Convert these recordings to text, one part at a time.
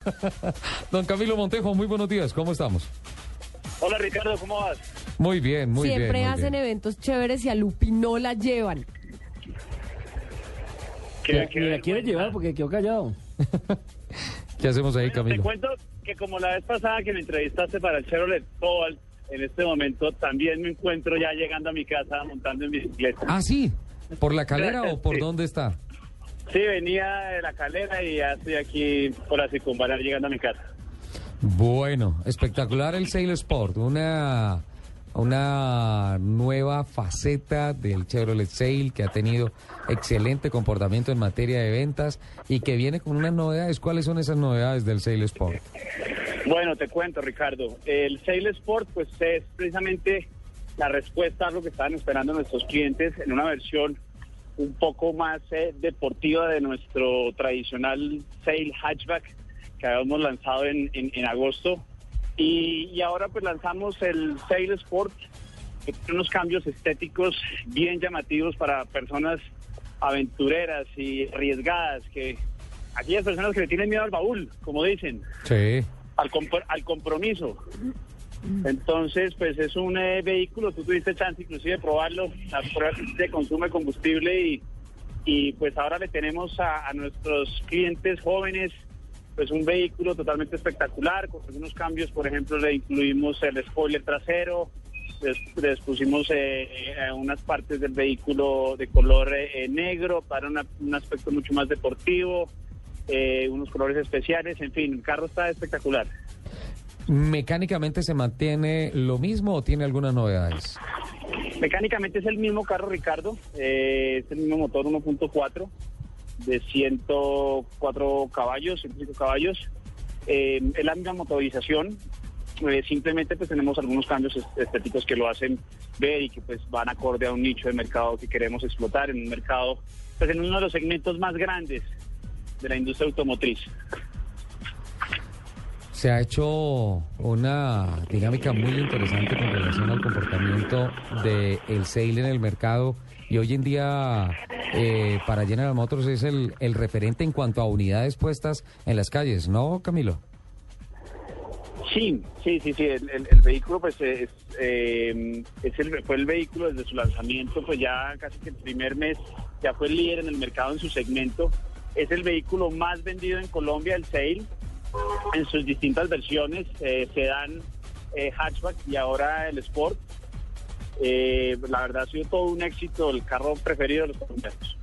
Don Camilo Montejo, muy buenos días, ¿cómo estamos? Hola Ricardo, ¿cómo vas? Muy bien, muy Siempre bien. muy hacen bien. eventos chéveres y a Lupi no la llevan. ¿Qué- qué la quiere vergüenza. llevar porque quedó callado. ¿Qué hacemos ahí, Te Camilo? cuento que como la vez pasada que me entrevistaste para el Chevrolet Cobalt, en este momento también me encuentro ya llegando a mi casa montando en bicicleta. Ah, sí, ¿por la calera o por Sí. dónde está? Sí, venía de la calera y ya estoy aquí por la circunvalar llegando a mi casa. Bueno, espectacular el Sail Sport, una, una nueva faceta del Chevrolet Sail que ha tenido excelente comportamiento en materia de ventas y que viene con unas novedades. ¿Cuáles son esas novedades del Sail Sport? Bueno, te cuento Ricardo, el Sail Sport pues es precisamente la respuesta a lo que estaban esperando nuestros clientes en una versión un poco más eh, deportiva de nuestro tradicional Sail Hatchback que habíamos lanzado en, en- en agosto y, y ahora pues lanzamos el Sail Sport que tiene unos cambios estéticos bien llamativos para personas aventureras y arriesgadas que aquellas personas que le tienen miedo al baúl, como dicen Sí. al, compro- al compromiso. Entonces, pues es un eh, vehículo, tú tuviste chance inclusive de probarlo, las pruebas de consumo de combustible y, y pues ahora le tenemos a, nuestros clientes jóvenes pues un vehículo totalmente espectacular, con algunos cambios, por ejemplo, le incluimos el spoiler trasero, les, pusimos eh, eh, unas partes del vehículo de color eh, eh, negro para un aspecto mucho más deportivo, unos colores especiales, en fin, el carro está espectacular. ¿Mecánicamente se mantiene lo mismo o tiene algunas novedades? Mecánicamente es el mismo carro, Ricardo. eh, es el mismo motor 1.4 de 104 caballos, 105 caballos. eh, es la misma motorización. eh, simplemente pues tenemos algunos cambios est- estéticos que lo hacen ver y que pues van acorde a un nicho de mercado que queremos explotar en un mercado, pues en uno de los segmentos más grandes de la industria automotriz. Se ha hecho una dinámica muy interesante con relación al comportamiento del el Sail en el mercado y hoy en día eh, para General Motors es el, el referente en cuanto a unidades puestas en las calles, ¿no, Camilo? Sí, sí, sí, sí. El, vehículo, pues, es, eh, es el, fue el vehículo desde su lanzamiento, pues ya casi que el primer mes ya fue el líder en el mercado en su segmento. Es el vehículo más vendido en Colombia, el Sail, en sus distintas versiones, eh, sedán, eh, hatchback y ahora el Sport. Eh, la verdad ha sido todo un éxito, el carro preferido de los colombianos.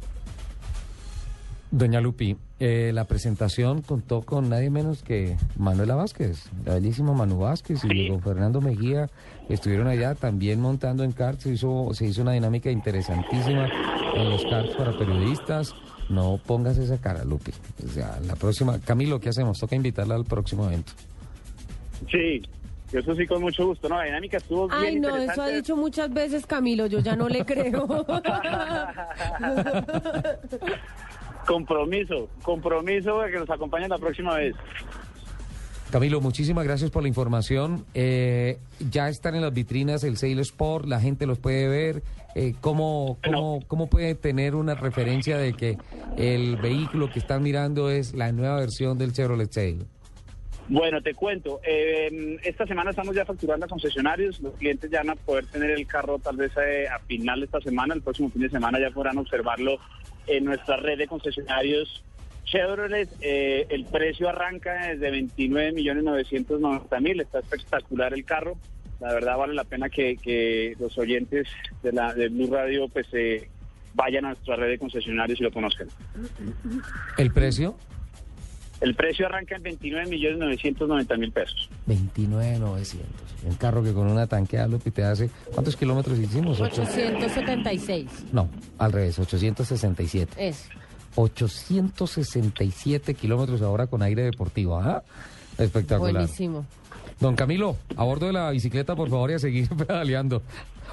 Doña Lupi, eh, la presentación contó con nadie menos que Manuela Vázquez, la bellísima Manu Vázquez y don Fernando Mejía estuvieron allá también montando en karts, se hizo, se hizo una dinámica interesantísima en los karts para periodistas. No pongas esa cara, Lupi. O sea, la próxima, Camilo, ¿qué hacemos? Toca invitarla al próximo evento. Sí, eso sí con mucho gusto. No, la dinámica estuvo bien Ay, no, eso ha dicho muchas veces Camilo, yo ya no le creo. Compromiso, compromiso de que nos acompañen la próxima vez. Camilo, muchísimas gracias por la información. Eh, ya están en las vitrinas el Sail Sport, la gente los puede ver. Eh, ¿cómo, cómo, ¿Cómo puede tener una referencia de que el vehículo que están mirando es la nueva versión del Chevrolet Sail? Bueno, te cuento. eh, esta semana estamos ya facturando a concesionarios. Los clientes ya van a poder tener el carro tal vez eh, a final de esta semana. El próximo fin de semana ya podrán observarlo en nuestra red de concesionarios Chevrolet. Eh, el precio arranca desde 29 millones 990 mil. Está espectacular el carro. La verdad vale la pena que, que los oyentes de la de Blue Radio pues eh, vayan a nuestra red de concesionarios y lo conozcan. ¿El precio? El precio arranca en 29 millones 990 mil pesos. 29,900. Un carro que con una tanqueada, Lupi, te hace... ¿Cuántos kilómetros hicimos? Ocho- 876. No, al revés, 867. Es. 867 kilómetros ahora con aire deportivo. Ajá. Espectacular. Buenísimo. Don Camilo, a bordo de la bicicleta, por favor, y a seguir pedaleando.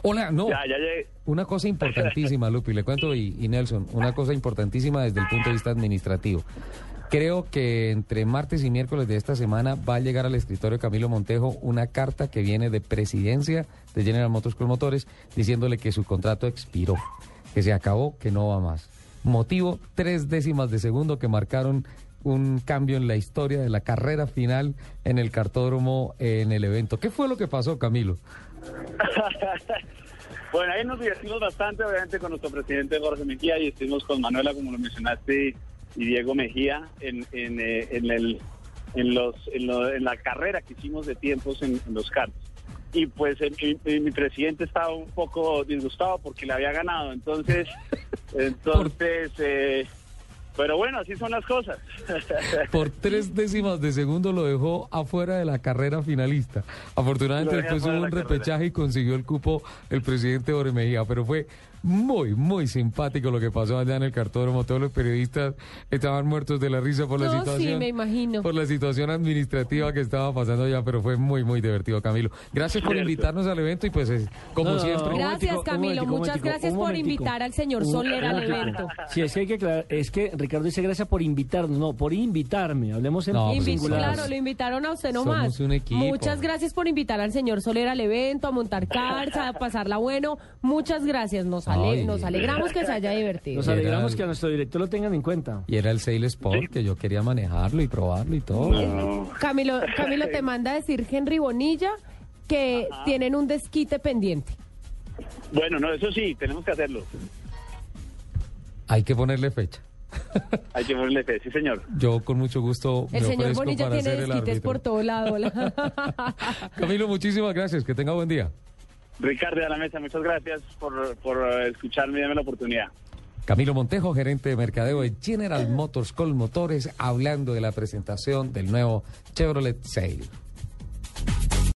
Hola, no. Ya, ya llegué. Una cosa importantísima, Lupi, le cuento, y, y Nelson, una cosa importantísima desde el punto de vista administrativo. Creo que entre martes y miércoles de esta semana va a llegar al escritorio de Camilo Montejo una carta que viene de presidencia de General Motors con Motores diciéndole que su contrato expiró, que se acabó, que no va más. Motivo, tres décimas de segundo que marcaron un cambio en la historia de la carrera final en el cartódromo en el evento. ¿Qué fue lo que pasó, Camilo? bueno, ahí nos divertimos bastante, obviamente, con nuestro presidente Jorge Mejía y estuvimos con Manuela, como lo mencionaste, y Diego Mejía en, en, eh, en el, en, los, en, lo- la carrera que hicimos de tiempos en, los karts. Y pues eh, mi, mi presidente estaba un poco disgustado porque le había ganado, entonces, entonces, eh, pero bueno, así son las cosas. Por tres décimas de segundo lo dejó afuera de la carrera finalista. Afortunadamente después hubo un carrera. repechaje y consiguió el cupo el presidente Jorge Mejía, pero fue muy, muy simpático lo que pasó allá en el cartódromo. Todos los periodistas estaban muertos de la risa por la sí, situación. me imagino. Por la situación administrativa que estaba pasando allá, pero fue muy, muy divertido, Camilo. Gracias por invitarnos al evento y pues es- como No, siempre. Gracias, Camilo. Muchas gracias por invitar al señor Soler al evento. Sí, es que hay que aclarar, es que Ricardo dice gracias por invitarnos, no, por invitarme, hablemos en No, pues, singular. claro, lo invitaron a usted nomás. Somos un equipo. Muchas gracias por invitar al señor Soler al evento, a montar cars, a pasarla bueno. Muchas gracias. Nos, ale- Ay. nos alegramos que se haya divertido. Nos alegramos el- que a nuestro director lo tengan en cuenta. Y era el Sail Sport que yo quería manejarlo y probarlo y todo. No. Camilo, Camilo te manda a decir Henry Bonilla que tienen un desquite pendiente. Bueno, no, eso sí, tenemos que hacerlo. Hay que ponerle fecha. Hay que ponerle fe, sí, señor. Yo con mucho gusto El me señor ofrezco Bonilla para tiene ser el desquites árbitro. por todo lado. Camilo, muchísimas gracias. Que tenga buen día. Ricardo de la Mesa, muchas gracias por, por escucharme y darme la oportunidad. Camilo Montejo, gerente de mercadeo de General Motors Col Motores, hablando de la presentación del nuevo Chevrolet Sail.